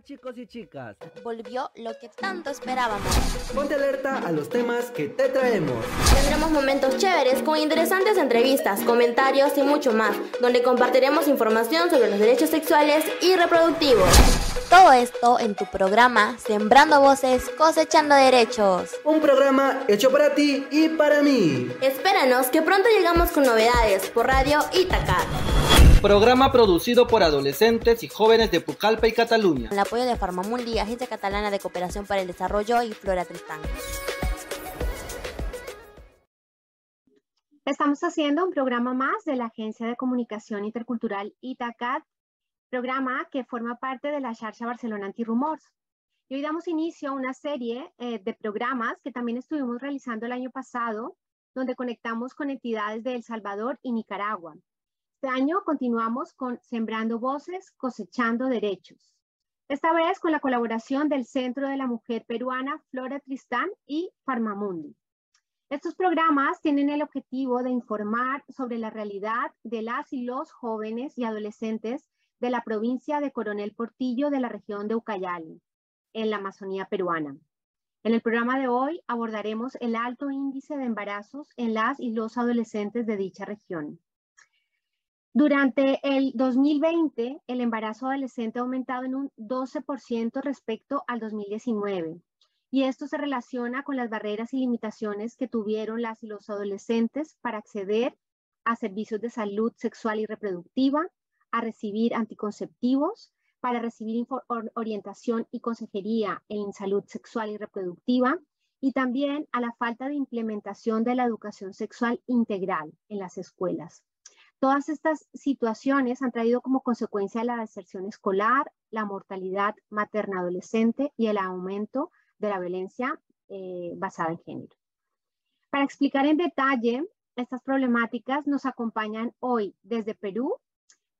Hola chicos y chicas. Volvió lo que tanto esperábamos. Ponte alerta a los temas que te traemos. Tendremos momentos chéveres con interesantes entrevistas, comentarios y mucho más, donde compartiremos información sobre los derechos sexuales y reproductivos. Todo esto en tu programa Sembrando Voces, Cosechando Derechos. Un programa hecho para ti y para mí. Espéranos que pronto llegamos con novedades por Radio Itacar. Programa producido por adolescentes y jóvenes de Pucallpa y Cataluña. Con el apoyo de Farmamundi, Agencia Catalana de Cooperación para el Desarrollo y Flora Tristán. Estamos haciendo un programa más de la Agencia de Comunicación Intercultural ITACAT, programa que forma parte de la Charcha Barcelona Antirumors. Y hoy damos inicio a una serie eh, de programas que también estuvimos realizando el año pasado, donde conectamos con entidades de El Salvador y Nicaragua. Este año continuamos con Sembrando Voces, Cosechando Derechos. Esta vez con la colaboración del Centro de la Mujer Peruana Flora Tristán y Farmamundi. Estos programas tienen el objetivo de informar sobre la realidad de las y los jóvenes y adolescentes de la provincia de Coronel Portillo de la región de Ucayali, en la Amazonía peruana. En el programa de hoy abordaremos el alto índice de embarazos en las y los adolescentes de dicha región. Durante el 2020, el embarazo adolescente ha aumentado en un 12% respecto al 2019. Y esto se relaciona con las barreras y limitaciones que tuvieron las y los adolescentes para acceder a servicios de salud sexual y reproductiva, a recibir anticonceptivos, para recibir orientación y consejería en salud sexual y reproductiva, y también a la falta de implementación de la educación sexual integral en las escuelas. Todas estas situaciones han traído como consecuencia la deserción escolar, la mortalidad materna-adolescente y el aumento de la violencia eh, basada en género. Para explicar en detalle estas problemáticas nos acompañan hoy desde Perú,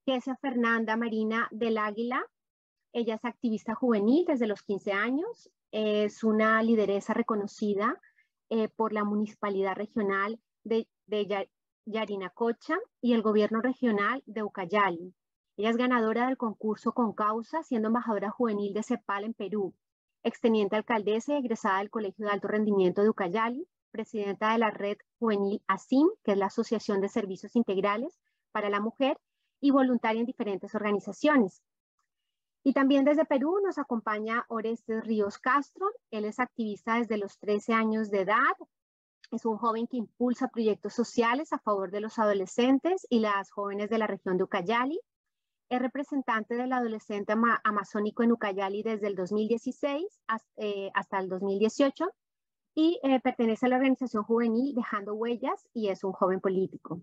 Kesia Fernanda Marina del Águila. Ella es activista juvenil desde los 15 años, es una lideresa reconocida eh, por la Municipalidad Regional de, de Yarinacocha y el gobierno regional de Ucayali. Ella es ganadora del concurso con causa, siendo embajadora juvenil de CEPAL en Perú, exteniente alcaldesa y egresada del Colegio de Alto Rendimiento de Ucayali, presidenta de la red juvenil ASIM, que es la Asociación de Servicios Integrales para la Mujer, y voluntaria en diferentes organizaciones. Y también desde Perú nos acompaña Orestes Ríos Castro. Él es activista desde los 13 años de edad, es un joven que impulsa proyectos sociales a favor de los adolescentes y las jóvenes de la región de Ucayali. Es representante del adolescente amazónico en Ucayali desde el 2016 eh, hasta, el 2018 y eh, pertenece a la organización juvenil Dejando Huellas y es un joven político.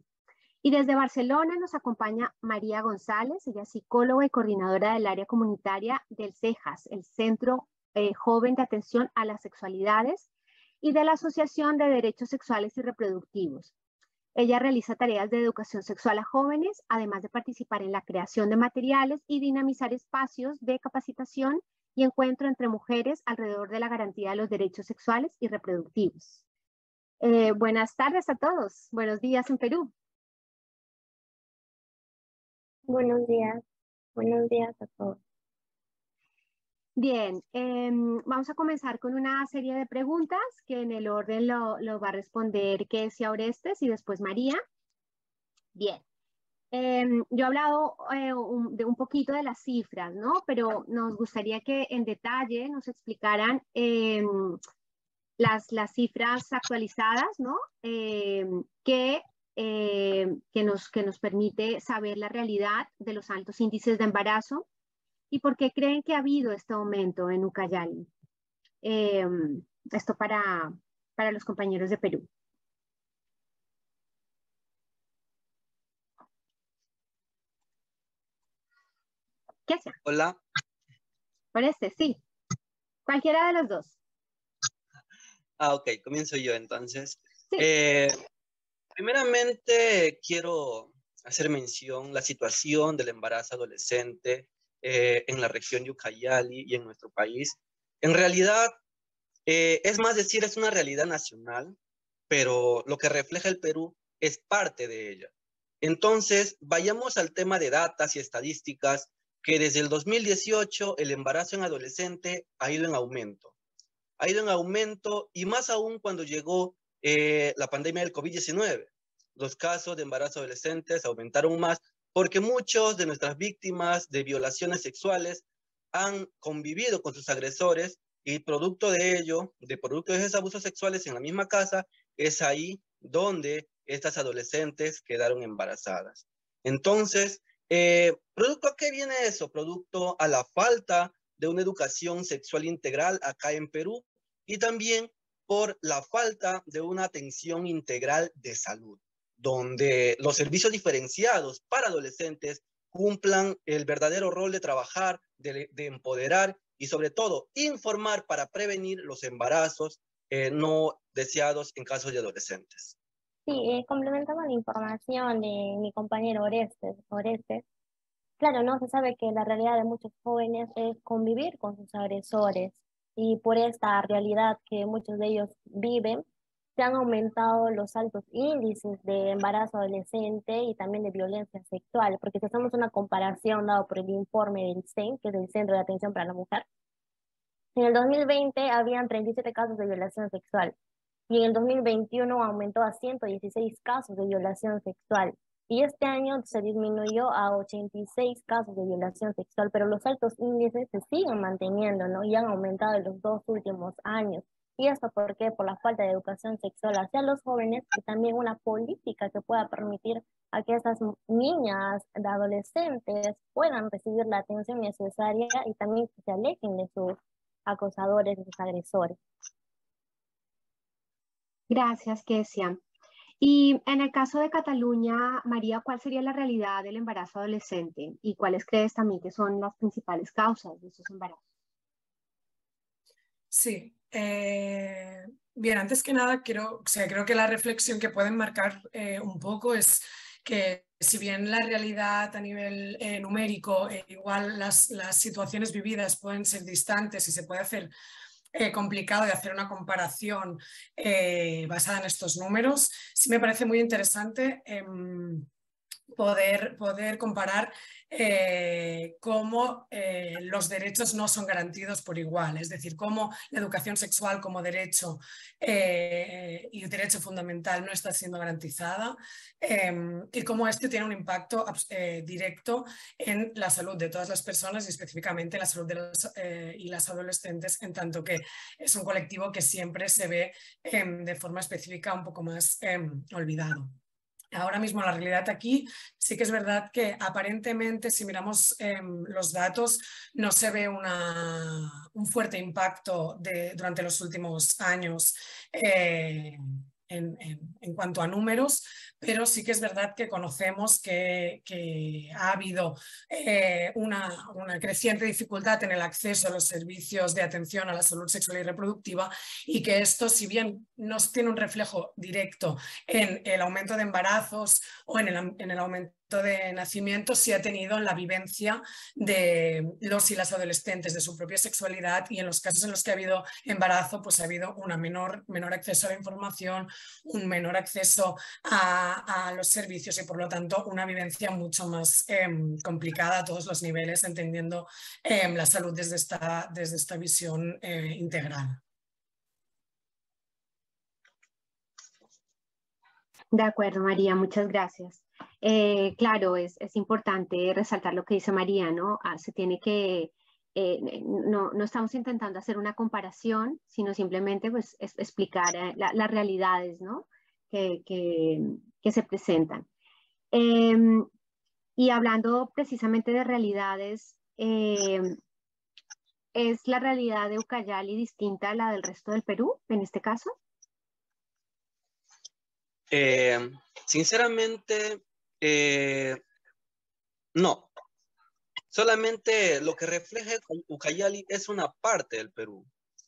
Y desde Barcelona nos acompaña María González, ella es psicóloga y coordinadora del área comunitaria del CEJAS, el Centro eh, Joven de Atención a las Sexualidades y de la Asociación de Derechos Sexuales y Reproductivos. Ella realiza tareas de educación sexual a jóvenes, además de participar en la creación de materiales y dinamizar espacios de capacitación y encuentro entre mujeres alrededor de la garantía de los derechos sexuales y reproductivos. Eh, buenas tardes a todos. Buenos días en Perú. Buenos días. Buenos días a todos. Bien, em, vamos a comenzar con una serie de preguntas que en el orden lo, va a responder Kesia Orestes y después María. Bien, em, yo he hablado eh, de un poquito de las cifras, ¿no? Pero nos gustaría que en detalle nos explicaran em, las, las cifras actualizadas, ¿no? que, que, nos, que nos permite saber la realidad de los altos índices de embarazo ¿Y por qué creen que ha habido este aumento en Ucayali? Em, esto para, para los compañeros de Perú. ¿Qué hace? Hola. Parece, sí. Cualquiera de los dos. Ah, ok, comienzo yo entonces. Eh, primeramente, quiero hacer mención la situación del embarazo adolescente eh, en la región Ucayali y en nuestro país. En realidad, eh, es más decir, es una realidad nacional, pero lo que refleja el Perú es parte de ella. Entonces, vayamos al tema de datas y estadísticas que desde el 2018 el embarazo en adolescente ha ido en aumento. Ha ido en aumento y más aún cuando llegó eh, la pandemia del COVID-19. Los casos de embarazo adolescentes aumentaron más porque muchos de nuestras víctimas de violaciones sexuales han convivido con sus agresores y producto de ello, de producto de esos abusos sexuales en la misma casa, es ahí donde estas adolescentes quedaron embarazadas. Entonces, eh, ¿producto a qué viene eso? Producto a la falta de una educación sexual integral acá en Perú y también por la falta de una atención integral de salud, donde los servicios diferenciados para adolescentes cumplan el verdadero rol de trabajar, de, empoderar y sobre todo informar para prevenir los embarazos eh, no deseados en casos de adolescentes. Sí, eh, complementando la información de mi compañero Orestes, Orestes, claro, no se sabe que la realidad de muchos jóvenes es convivir con sus agresores y por esta realidad que muchos de ellos viven, se han aumentado los altos índices de embarazo adolescente y también de violencia sexual, porque si hacemos una comparación dado por el informe del CEN, que es el Centro de Atención para la Mujer, en el 2020 habían 37 casos de violación sexual y en el 2021 aumentó a 116 casos de violación sexual. Y este año se disminuyó a 86 casos de violación sexual, pero los altos índices se siguen manteniendo, ¿no? Y han aumentado en los dos últimos años. ¿Y esto por qué? Por la falta de educación sexual hacia los jóvenes y también una política que pueda permitir a que esas niñas, de adolescentes, puedan recibir la atención necesaria y también que se alejen de sus acosadores, de sus agresores. Gracias, Kesia. Y en el caso de Cataluña, María, ¿cuál sería la realidad del embarazo adolescente y cuáles crees también que son las principales causas de esos embarazos? Sí, eh, bien, antes que nada, quiero, o sea, creo que la reflexión que pueden marcar eh, un poco es que si bien la realidad a nivel eh, numérico, igual las, las, situaciones vividas pueden ser distantes y se puede hacer complicado de hacer una comparación basada en estos números. Sí me parece muy interesante em, poder, poder comparar eh, cómo eh, los derechos no son garantidos por igual, es decir, cómo la educación sexual como derecho eh, y derecho fundamental no está siendo garantizada em, y cómo este tiene un impacto directo en la salud de todas las personas y específicamente en la salud de los y las adolescentes, en tanto que es un colectivo que siempre se ve em, de forma específica un poco más em, olvidado. Ahora mismo la realidad aquí sí que es verdad que aparentemente si miramos em, los datos no se ve un fuerte impacto de, durante los últimos años eh, en, cuanto a números, pero sí que es verdad que conocemos que, ha habido eh, una, creciente dificultad en el acceso a los servicios de atención a la salud sexual y reproductiva y que esto, si bien no tiene un reflejo directo en el aumento de embarazos o en el, en el aumento de nacimiento sí ha tenido en la vivencia de los y las adolescentes de su propia sexualidad y en los casos en los que ha habido embarazo pues ha habido una menor, menor acceso a la información, un menor acceso a, los servicios y por lo tanto una vivencia mucho más em, complicada a todos los niveles entendiendo em, la salud desde esta, desde esta visión eh, integral. De acuerdo, María, muchas gracias. Eh, claro, es, importante resaltar lo que dice María, ¿no? Ah, se tiene que, eh, no, estamos intentando hacer una comparación, sino simplemente pues, explicar eh, las realidades, ¿no? Que, se presentan. Em, y hablando precisamente de realidades, em, ¿es la realidad de Ucayali distinta a la del resto del Perú en este caso? sinceramente, eh, no, solamente lo que refleja Ucayali es una parte del Perú,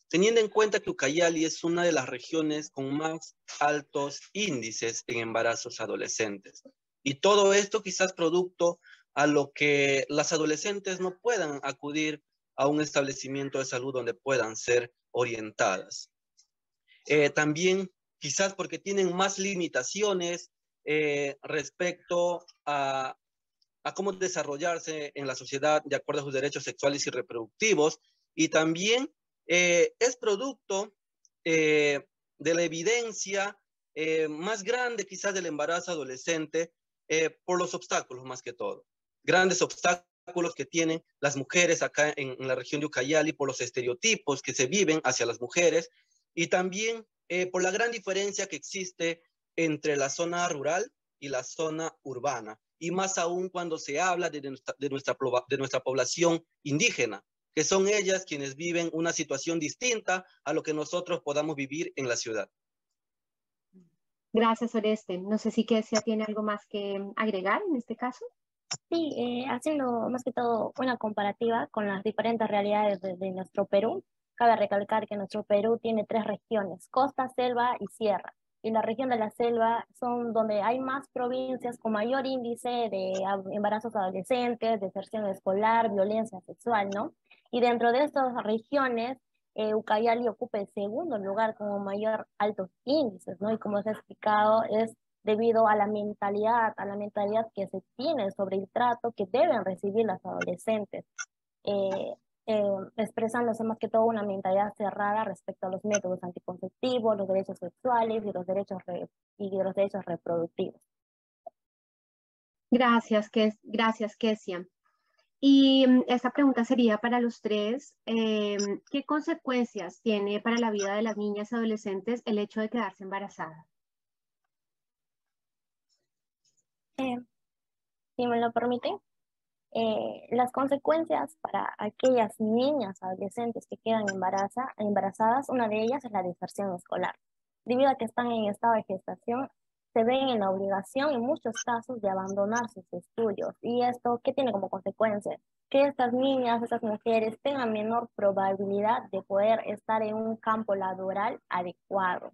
teniendo en cuenta que Ucayali es una de las regiones con más altos índices en embarazos adolescentes. Y todo esto quizás producto a lo que las adolescentes no puedan acudir a un establecimiento de salud donde puedan ser orientadas. Eh, también quizás porque tienen más limitaciones eh, respecto a cómo desarrollarse en la sociedad de acuerdo a sus derechos sexuales y reproductivos y también eh, es producto eh, de la evidencia más grande quizás del embarazo adolescente por los obstáculos más que todo. Grandes obstáculos que tienen las mujeres acá en, en, la región de Ucayali por los estereotipos que se viven hacia las mujeres y también por la gran diferencia que existe entre la zona rural y la zona urbana y más aún cuando se habla de nuestra, de nuestra, de nuestra población indígena, que son ellas quienes viven una situación distinta a lo que nosotros podamos vivir en la ciudad. Gracias, Oreste. No sé si Kesia tiene algo más que agregar en este caso. Sí, eh, haciendo más que todo una comparativa con las diferentes realidades de, de nuestro Perú, cabe recalcar que nuestro Perú tiene tres regiones, costa, selva y sierra y la región de la selva son donde hay más provincias con mayor índice de embarazos adolescentes, deserción escolar, violencia sexual, ¿no? Y dentro de estas regiones, eh, Ucayali ocupa el segundo lugar como mayor altos índices, ¿no? Y como se ha explicado, es debido a la mentalidad, a la mentalidad que se tiene sobre el trato que deben recibir las adolescentes. Eh, eh, expresándose más que todo una mentalidad cerrada respecto a los métodos anticonceptivos, los derechos sexuales y los derechos, y los derechos reproductivos. Gracias, Kes gracias Kesia. Y mm, esta pregunta sería para los tres, eh, ¿qué consecuencias tiene para la vida de las niñas y adolescentes el hecho de quedarse embarazadas? Eh, si me lo permiten. Eh, las consecuencias para aquellas niñas adolescentes que quedan embarazadas, una de ellas es la deserción escolar. Debido a que están en estado de gestación, se ven en la obligación en muchos casos de abandonar sus estudios. ¿Y esto qué tiene como consecuencia? Que estas niñas, estas mujeres tengan menor probabilidad de poder estar en un campo laboral adecuado.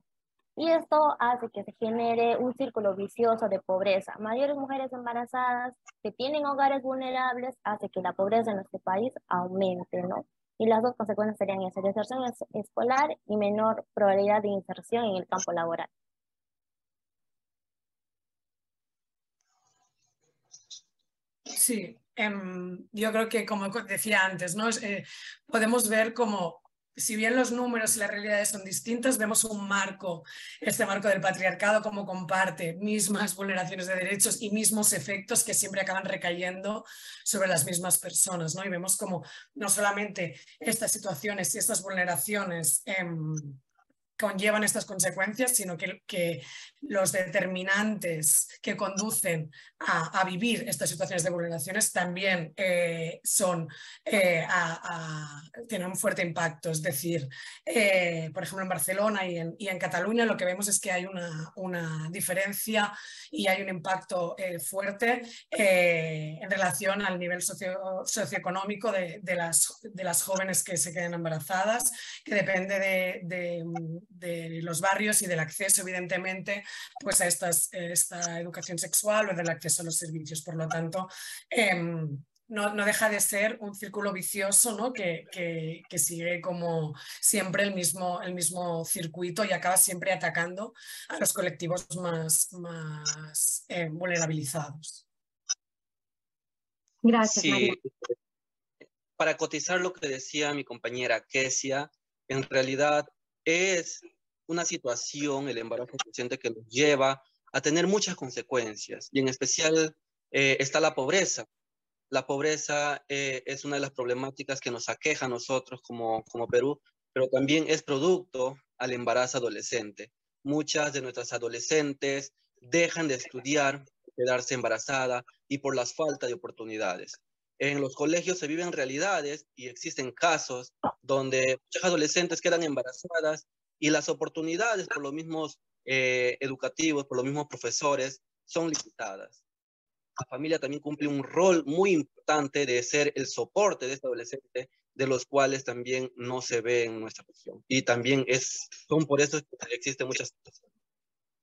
Y esto hace que se genere un círculo vicioso de pobreza. Mayores mujeres embarazadas que tienen hogares vulnerables hace que la pobreza en nuestro país aumente, ¿no? Y las dos consecuencias serían esa, deserción escolar y menor probabilidad de inserción en el campo laboral. Sí, em, yo creo que como decía antes, ¿no? Eh, podemos ver como si bien los números y las realidades son distintas, vemos un marco, este marco del patriarcado, como comparte mismas vulneraciones de derechos y mismos efectos que siempre acaban recayendo sobre las mismas personas. ¿no? Y vemos como no solamente estas situaciones y estas vulneraciones em, conllevan estas consecuencias, sino que, que los determinantes que conducen a, a, vivir estas situaciones de vulneraciones también eh, son, eh, tienen un fuerte impacto. Es decir, eh, por ejemplo, en Barcelona y en, y en, Cataluña lo que vemos es que hay una, una diferencia y hay un impacto fuerte en relación al nivel socio, socioeconómico de, de, las, de las jóvenes que se quedan embarazadas, que depende de, de de los barrios y del acceso, evidentemente, pues a estas, esta educación sexual o del acceso a los servicios. Por lo tanto, em, no, no, deja de ser un círculo vicioso ¿no? que, que, que, sigue como siempre el mismo, el mismo circuito y acaba siempre atacando a los colectivos más, más eh, vulnerabilizados. Gracias, María. Para cotizar lo que decía mi compañera Kesia, en realidad es una situación, el embarazo consciente, que nos lleva a tener muchas consecuencias y en especial eh, está la pobreza. La pobreza eh, es una de las problemáticas que nos aqueja a nosotros como, como Perú, pero también es producto al embarazo adolescente. Muchas de nuestras adolescentes dejan de estudiar, quedarse embarazada y por las falta de oportunidades. En los colegios se viven realidades y existen casos donde muchas adolescentes quedan embarazadas y las oportunidades por los mismos eh, educativos, por los mismos profesores, son limitadas. La familia también cumple un rol muy importante de ser el soporte de este adolescente, de los cuales también no se ve en nuestra región. Y también es, son por eso que existen muchas situaciones.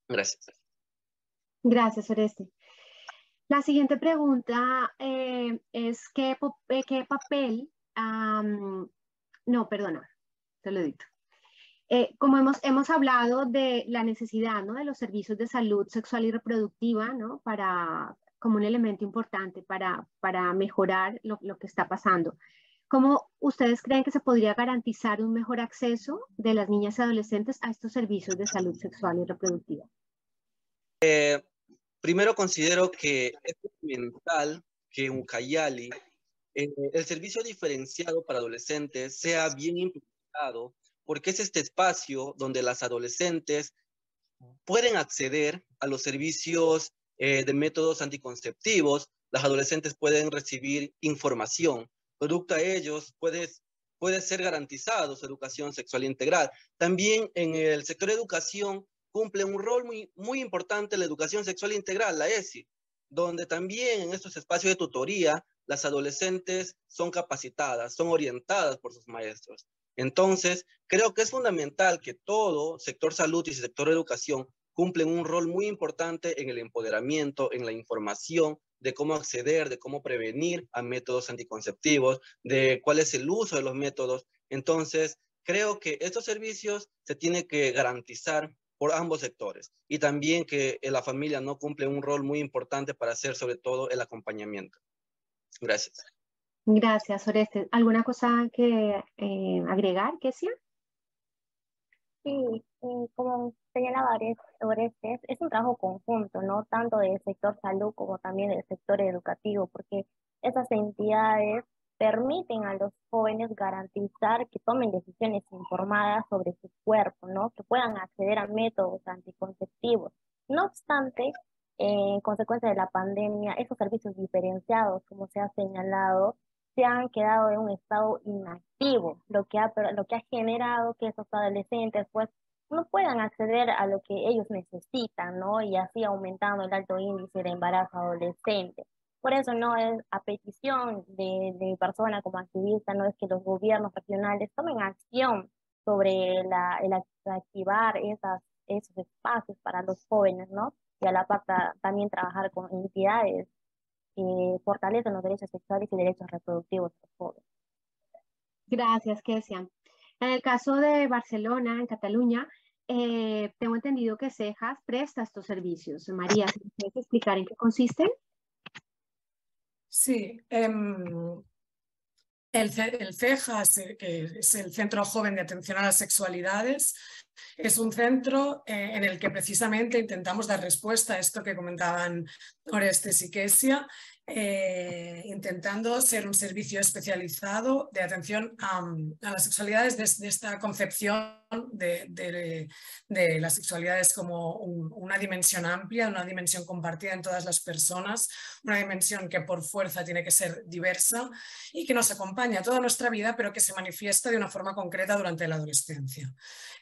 Gracias. Gracias, Oreste. La siguiente pregunta eh, es ¿qué, eh, qué papel, um, no, perdona, te lo digo. Eh, como hemos, hemos hablado de la necesidad ¿no? de los servicios de salud sexual y reproductiva ¿no? para como un elemento importante para, para mejorar lo, lo que está pasando. ¿Cómo ustedes creen que se podría garantizar un mejor acceso de las niñas y adolescentes a estos servicios de salud sexual y reproductiva? Eh, primero considero que es fundamental que en Ucayali eh, el servicio diferenciado para adolescentes sea bien implementado porque es este espacio donde las adolescentes pueden acceder a los servicios eh, de métodos anticonceptivos, las adolescentes pueden recibir información, producto a ellos puede, puede ser garantizado su educación sexual integral. También en el sector educación cumple un rol muy, muy importante la educación sexual integral, la ESI, donde también en estos espacios de tutoría las adolescentes son capacitadas, son orientadas por sus maestros. Entonces, creo que es fundamental que todo sector salud y sector educación cumplen un rol muy importante en el empoderamiento, en la información de cómo acceder, de cómo prevenir a métodos anticonceptivos, de cuál es el uso de los métodos. Entonces, creo que estos servicios se tienen que garantizar por ambos sectores y también que la familia no cumple un rol muy importante para hacer sobre todo el acompañamiento. Gracias. Gracias, Oreste. ¿Alguna cosa que eh, agregar, Kesia? Sí, eh, como señalaba Orestes, es un trabajo conjunto, ¿no? Tanto del sector salud como también del sector educativo, porque esas entidades permiten a los jóvenes garantizar que tomen decisiones informadas sobre su cuerpo, ¿no? Que puedan acceder a métodos anticonceptivos. No obstante, en consecuencia de la pandemia, esos servicios diferenciados, como se ha señalado, se han quedado en un estado inactivo, lo que ha, lo que ha generado que esos adolescentes pues no puedan acceder a lo que ellos necesitan, ¿no? Y así aumentando el alto índice de embarazo adolescente. Por eso no es a petición de, de mi persona como activista, no es que los gobiernos regionales tomen acción sobre la, el activar esas, esos espacios para los jóvenes, ¿no? Y a la par también trabajar con entidades que fortalecen los derechos sexuales y derechos reproductivos de los jóvenes. Gracias, Kesia. En el caso de Barcelona, en Cataluña, eh, tengo entendido que Cejas presta estos servicios. María, ¿puedes explicar en qué consisten? Sí, em, el, CEJAS, que es el Centro Joven de Atención a las Sexualidades, es un centro eh, en el que precisamente intentamos dar respuesta a esto que comentaban Orestes y Kesia, eh, intentando ser un servicio especializado de atención a, las sexualidades desde esta concepción de, de, las sexualidades como una dimensión amplia, una dimensión compartida en todas las personas, una dimensión que por fuerza tiene que ser diversa y que nos acompaña toda nuestra vida, pero que se manifiesta de una forma concreta durante la adolescencia.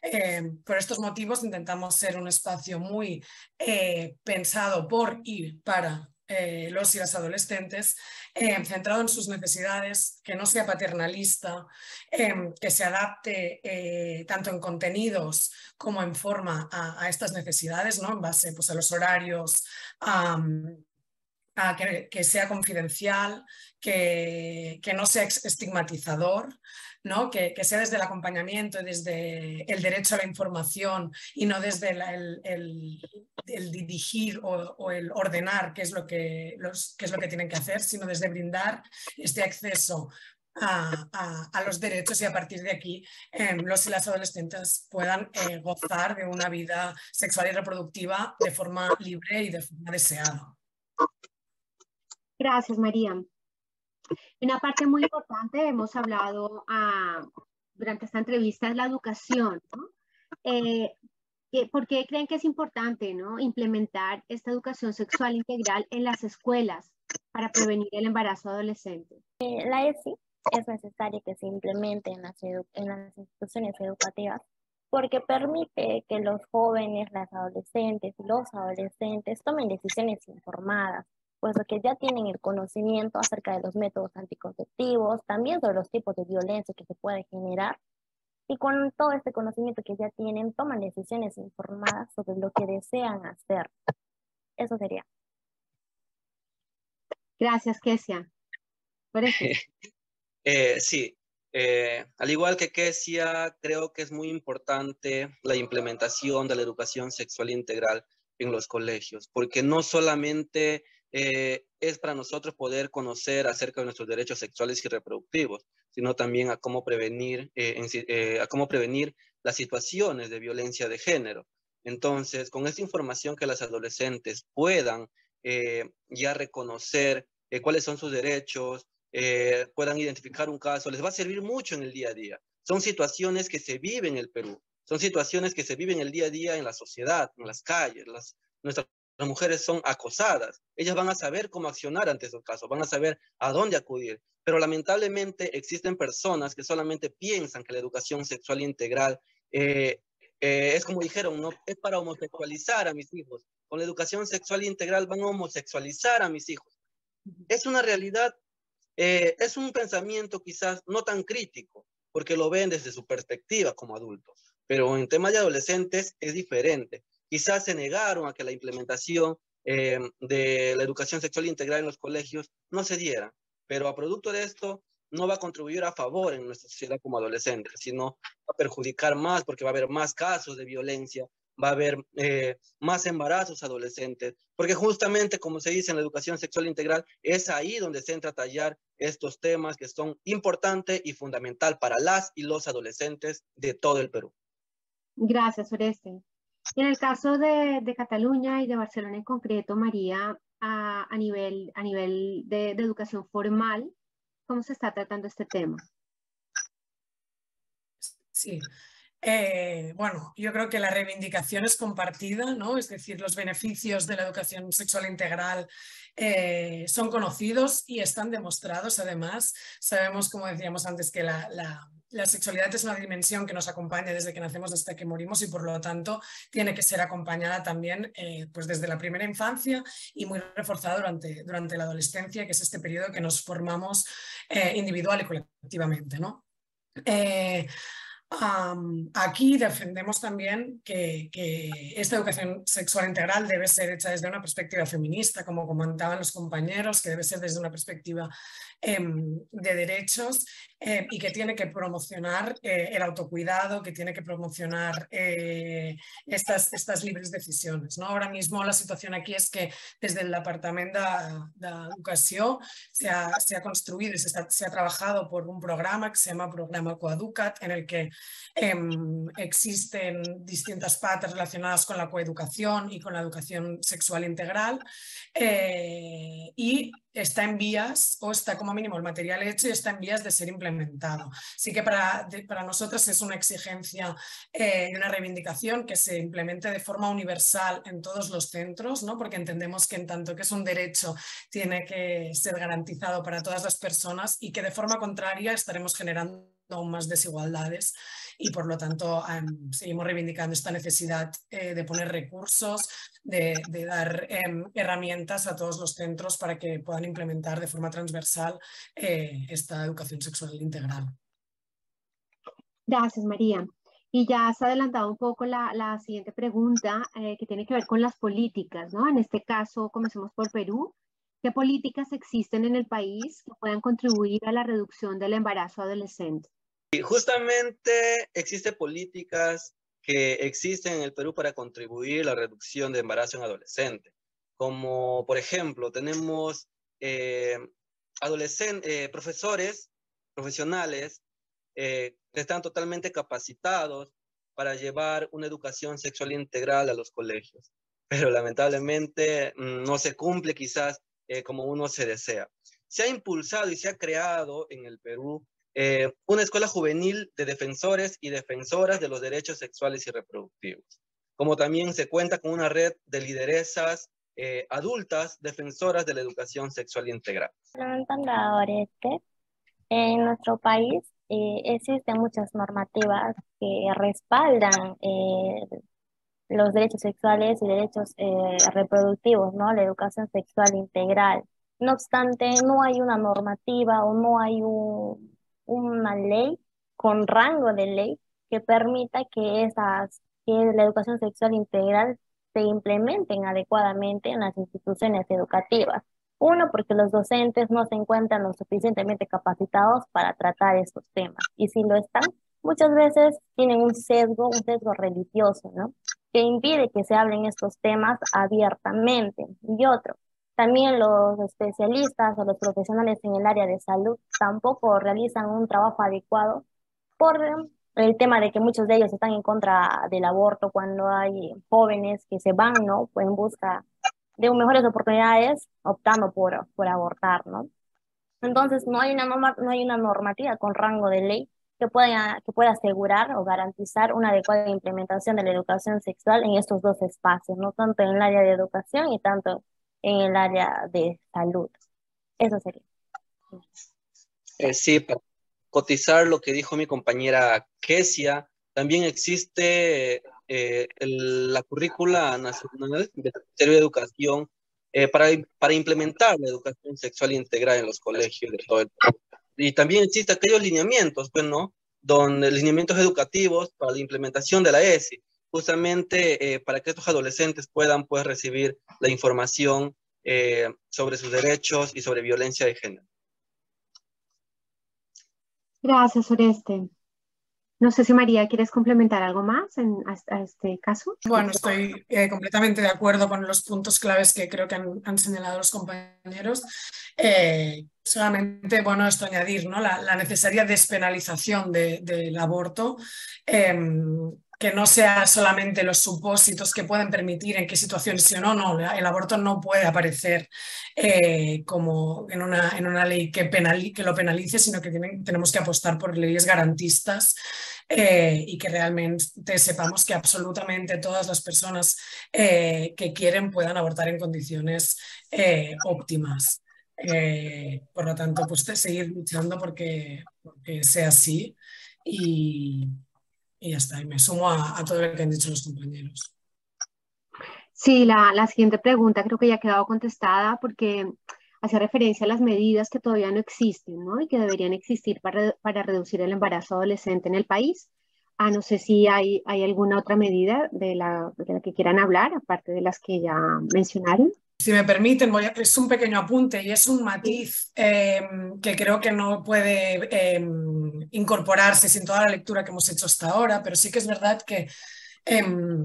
Eh, por estos motivos intentamos ser un espacio muy eh, pensado por y para eh, los y las adolescentes, eh, centrado en sus necesidades, que no sea paternalista, em, que se adapte eh, tanto en contenidos como en forma a, estas necesidades, ¿no? en base pues, a los horarios, que, sea confidencial, que, que no sea estigmatizador. ¿no? Que, sea desde el acompañamiento, desde el derecho a la información y no desde el, dirigir o, el ordenar qué es, lo que, los, es lo que tienen que hacer, sino desde brindar este acceso a, los derechos y a partir de aquí em, los y las adolescentes puedan eh, gozar de una vida sexual y reproductiva de forma libre y de forma deseada. Gracias, María. Una parte muy importante, hemos hablado ah, durante esta entrevista, es la educación. Eh, ¿Por qué creen que es importante implementar esta educación sexual integral en las escuelas para prevenir el embarazo adolescente? Eh, la ESI es necesaria que se implemente en las, en las instituciones educativas porque permite que los jóvenes, las adolescentes los adolescentes tomen decisiones informadas puesto que ya tienen el conocimiento acerca de los métodos anticonceptivos, también sobre los tipos de violencia que se puede generar, y con todo este conocimiento que ya tienen, toman decisiones informadas sobre lo que desean hacer. Eso sería. Gracias, Kesia. eh, sí, eh, al igual que Kesia, creo que es muy importante la implementación de la educación sexual integral en los colegios, porque no solamente eh, es para nosotros poder conocer acerca de nuestros derechos sexuales y reproductivos, sino también a cómo prevenir, eh, a cómo prevenir las situaciones de violencia de género. Entonces, con esta información que las adolescentes puedan ya reconocer cuáles son sus derechos, puedan identificar un caso, les va a servir mucho en el día a día. Son situaciones que se viven en el Perú, son situaciones que se viven el día a día en la sociedad, en las calles. Las, nuestras mujeres son acosadas. Ellas van a saber cómo accionar ante esos casos, van a saber a dónde acudir. Pero lamentablemente existen personas que solamente piensan que la educación sexual integral eh, eh, es como dijeron, no es para homosexualizar a mis hijos. Con la educación sexual integral van a homosexualizar a mis hijos. Es una realidad, eh, es un pensamiento quizás no tan crítico, porque lo ven desde su perspectiva como adultos. Pero en temas de adolescentes es diferente. Quizás se negaron a que la implementación eh, de la educación sexual integral en los colegios no se diera, pero a producto de esto no va a contribuir a favor en nuestra sociedad como adolescentes, sino a perjudicar más porque va a haber más casos de violencia, va a haber eh, más embarazos adolescentes, porque justamente como se dice en la educación sexual integral, es ahí donde se entra a tallar estos temas que son importantes y fundamental para las y los adolescentes de todo el Perú. Gracias, Oreste. En el caso de, Cataluña y de Barcelona en concreto, María, a, nivel, a nivel de, educación formal, ¿cómo se está tratando este tema? Sí, eh, bueno, yo creo que la reivindicación es compartida, ¿no? Es decir, los beneficios de la educación sexual integral eh, son conocidos y están demostrados. Además, sabemos, como decíamos antes, que la la sexualidad es una dimensión que nos acompaña desde que nacemos hasta que morimos y por lo tanto tiene que ser acompañada también eh, pues desde la primera infancia y muy reforzada durante, durante la adolescencia, que es este periodo que nos formamos eh, individual y colectivamente. ¿no? Eh, aquí defendemos también que, esta educación sexual integral debe ser hecha desde una perspectiva feminista, como comentaban los compañeros, que debe ser desde una perspectiva em, de derechos em, y que tiene que promocionar eh, el autocuidado, que tiene que promocionar eh, estas, estas libres decisiones. ¿no? Ahora mismo la situación aquí es que desde el Departamento de, Educación se ha, se ha construido y se, se, ha trabajado por un programa que se llama Programa Coeducat, en el que Em, existen distintas patas relacionadas con la coeducación y con la educación sexual integral eh, y está en vías, o está como mínimo el material hecho y está en vías de ser implementado. Así que para, para nosotros es una exigencia eh, y una reivindicación que se implemente de forma universal en todos los centros, ¿no? porque entendemos que en tanto que es un derecho tiene que ser garantizado para todas las personas y que de forma contraria estaremos generando aún más desigualdades y por lo tanto seguimos reivindicando esta necesidad eh, de poner recursos, de, dar em, herramientas a todos los centros para que puedan implementar de forma transversal eh, esta educación sexual integral. Gracias, María. Y ya has adelantado un poco la, la siguiente pregunta eh, que tiene que ver con las políticas, ¿no? En este caso, comencemos por Perú. ¿Qué políticas existen en el país que puedan contribuir a la reducción del embarazo adolescente? Justamente existen políticas que existen en el Perú para contribuir a la reducción de embarazo en adolescentes. Como por ejemplo, tenemos eh, eh, profesores profesionales eh, que están totalmente capacitados para llevar una educación sexual integral a los colegios. Pero lamentablemente mm, no se cumple quizás como uno se desea. Se ha impulsado y se ha creado en el Perú eh, una escuela juvenil de defensores y defensoras de los derechos sexuales y reproductivos, como también se cuenta con una red de lideresas eh, adultas defensoras de la educación sexual integral. Este, en nuestro país eh, existen muchas normativas que respaldan los derechos sexuales y derechos reproductivos, ¿no? La educación sexual integral. No obstante, no hay una normativa o no hay un, una ley con rango de ley que permita que, esas, que la educación sexual integral se implementen adecuadamente en las instituciones educativas. Uno, porque los docentes no se encuentran lo suficientemente capacitados para tratar estos temas. Y si lo están, muchas veces tienen un sesgo, un sesgo religioso, ¿no? Que impide que se hablen estos temas abiertamente. Y otro, También los especialistas o los profesionales en el área de salud tampoco realizan un trabajo adecuado por el tema de que muchos de ellos están en contra del aborto cuando hay jóvenes que se van, ¿no? Pues en busca de mejores oportunidades optando por, por abortar, ¿no? Entonces, no hay, una norma, no hay una normativa con rango de ley que pueda, que pueda asegurar o garantizar una adecuada implementación de la educación sexual en estos dos espacios, no tanto en el área de educación y tanto en el área de salud. Eso sería. Eh, sí, para cotizar lo que dijo mi compañera Kesia, también existe eh, la currícula nacional del Ministerio de Educación eh, para, para implementar la educación sexual integral en los colegios de todo el país. Y también existen aquellos lineamientos, pues, ¿no? Donde lineamientos educativos para la implementación de la ESI, justamente eh, para que estos adolescentes puedan, pues, recibir la información sobre sus derechos y sobre violencia de género. Gracias, Oreste. No sé si María, ¿quieres complementar algo más en, a, este caso? Bueno, estoy eh, completamente de acuerdo con los puntos claves que creo que han, señalado los compañeros. Eh, solamente, bueno, esto añadir, ¿no? La, necesaria despenalización del aborto. Em, que no sea solamente los supósitos que pueden permitir en qué situaciones sí o no, no, el aborto no puede aparecer eh, como en una, en una ley que, que lo penalice, sino que tenemos que apostar por leyes garantistas eh, y que realmente sepamos que absolutamente todas las personas eh, que quieren puedan abortar en condiciones óptimas. por lo tanto, pues seguir luchando porque, porque sea así y, y ya está, y me sumo a, todo lo que han dicho los compañeros. Sí, la, la, siguiente pregunta creo que ya ha quedado contestada porque hace referencia a las medidas que todavía no existen ¿no? y que deberían existir para, para reducir el embarazo adolescente en el país. Ah, no sé si hay, hay alguna otra medida de la, de la que quieran hablar, aparte de las que ya mencionaron. Si me permiten, voy a, es un pequeño apunte y es un matiz em, que creo que no puede em, incorporarse sin toda la lectura que hemos hecho hasta ahora, pero sí que es verdad que em,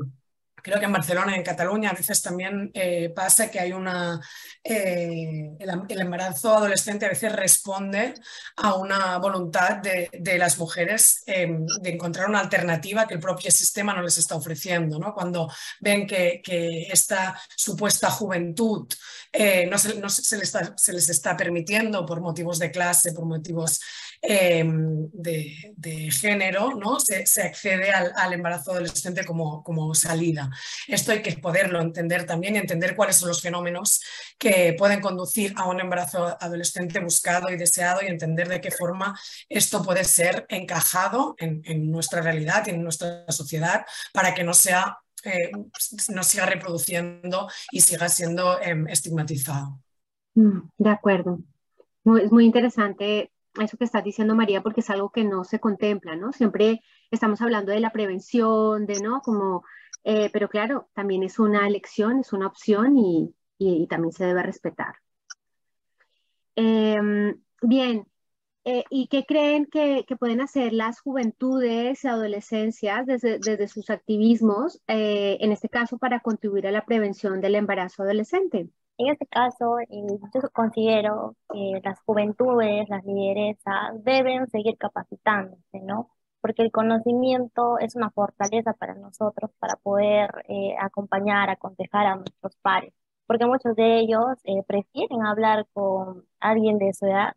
creo que en Barcelona y en Cataluña a veces también eh, pasa que hay una... Eh, el, embarazo adolescente a veces responde a una voluntad de, las mujeres em, de encontrar una alternativa que el propio sistema no les está ofreciendo. ¿no? Cuando ven que, esta supuesta juventud eh, no, se, les está, se, les está, permitiendo por motivos de clase, por motivos Em, de, género, ¿no? se, accede al, embarazo adolescente como, como salida. Esto hay que poderlo entender también y entender cuáles son los fenómenos que pueden conducir a un embarazo adolescente buscado y deseado y entender de qué forma esto puede ser encajado en, nuestra realidad y en nuestra sociedad para que no sea eh, no siga reproduciendo y siga siendo em, estigmatizado. Mm, de acuerdo. es muy interesante eso que estás diciendo, María, porque es algo que no se contempla, ¿no? Siempre estamos hablando de la prevención, de, ¿no? Como, eh, pero claro, también es una elección, es una opción y, y, también se debe respetar. Em, bien, eh, ¿y qué creen que, pueden hacer las juventudes y adolescencias desde, desde sus activismos, eh, en este caso, para contribuir a la prevención del embarazo adolescente? En este caso, eh, yo considero que las juventudes, las lideresas, deben seguir capacitándose, ¿no? Porque el conocimiento es una fortaleza para nosotros para poder eh, acompañar, aconsejar a nuestros pares. Porque muchos de ellos eh, prefieren hablar con alguien de su edad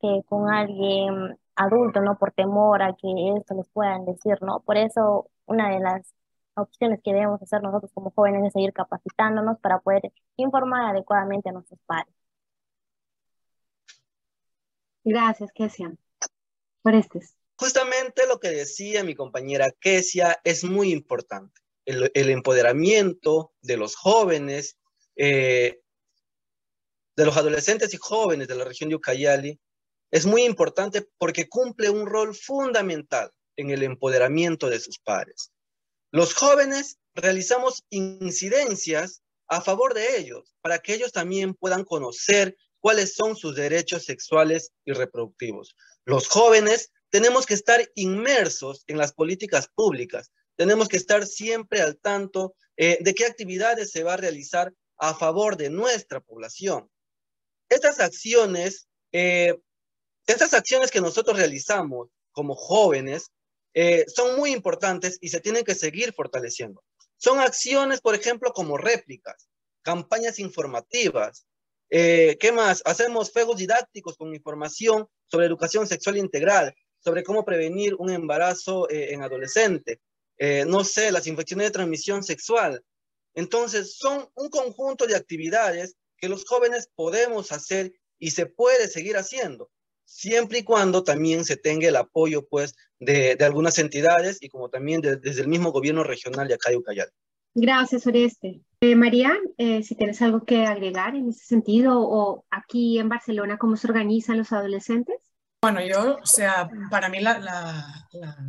que con alguien adulto, ¿no? Por temor a que esto les puedan decir, ¿no? Por eso, una de las opciones que debemos hacer nosotros como jóvenes es seguir capacitándonos para poder informar adecuadamente a nuestros padres. Gracias, Kesia, por este. Justamente lo que decía mi compañera Kesia es muy importante. El, empoderamiento de los jóvenes, eh, de los adolescentes y jóvenes de la región de Ucayali, es muy importante porque cumple un rol fundamental en el empoderamiento de sus padres. Los jóvenes realizamos incidencias a favor de ellos, para que ellos también puedan conocer cuáles son sus derechos sexuales y reproductivos. Los jóvenes tenemos que estar inmersos en las políticas públicas, tenemos que estar siempre al tanto eh, de qué actividades se va a realizar a favor de nuestra población. Estas acciones, eh, estas acciones que nosotros realizamos como jóvenes eh, son muy importantes y se tienen que seguir fortaleciendo. Son acciones, por ejemplo, como réplicas, campañas informativas. Eh, ¿Qué más? Hacemos juegos didácticos con información sobre educación sexual integral, sobre cómo prevenir un embarazo en adolescente. no sé, las infecciones de transmisión sexual. Entonces, son un conjunto de actividades que los jóvenes podemos hacer y se puede seguir haciendo, siempre y cuando también se tenga el apoyo pues de, algunas entidades y como también desde el mismo gobierno regional de acá de Ucayal. Gracias, Oreste. Eh, María, eh, si tienes algo que agregar en ese sentido o aquí en Barcelona, ¿cómo se organizan los adolescentes? Bueno, yo, o sea, para mí la,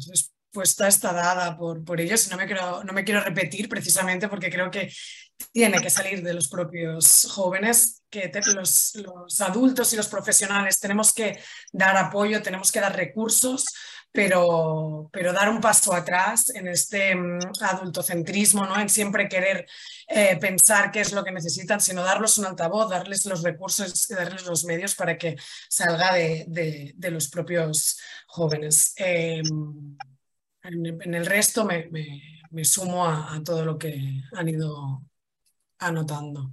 respuesta está dada por, por ellos no me, quiero, no me quiero repetir precisamente porque creo que tiene que salir de los propios jóvenes, que los, los, adultos y los profesionales tenemos que dar apoyo, tenemos que dar recursos, pero, pero dar un paso atrás en este mm, adultocentrismo, ¿no? en siempre querer eh, pensar qué es lo que necesitan, sino darles un altavoz, darles los recursos y darles los medios para que salga de, de, los propios jóvenes. Em, en, el resto me, me, sumo a, a todo lo que han ido anotando.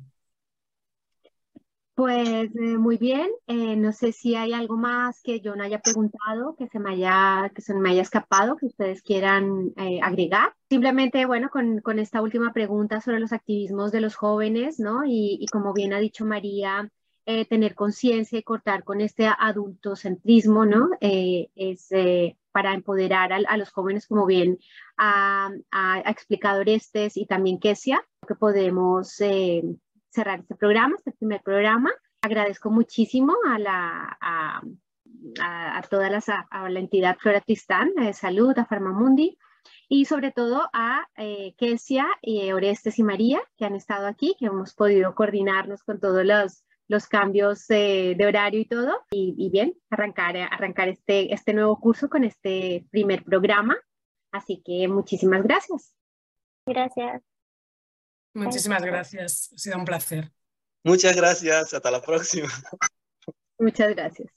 Pues eh, muy bien, eh, no sé si hay algo más que yo no haya preguntado, que se me haya, que se me haya escapado, que ustedes quieran eh, agregar. Simplemente, bueno, con, con, esta última pregunta sobre los activismos de los jóvenes, ¿no? Y, y como bien ha dicho María, tener conciencia y cortar con este adultocentrismo, ¿no? es para empoderar a, los jóvenes, como bien ha, explicado Orestes y también Kesia, que podemos eh, cerrar este programa, este primer programa. Agradezco muchísimo a la, a, a toda la, a la entidad Flora Tristán, de Salud, a Farmamundi, y sobre todo a eh, Kesia, y Orestes y María, que han estado aquí, que hemos podido coordinarnos con todos los los cambios de horario y todo. Y, bien, arrancar, arrancar este, este nuevo curso con este primer programa. Así que muchísimas gracias. Gracias. Muchísimas gracias. Ha sido un placer. Muchas gracias. Hasta la próxima. Muchas gracias.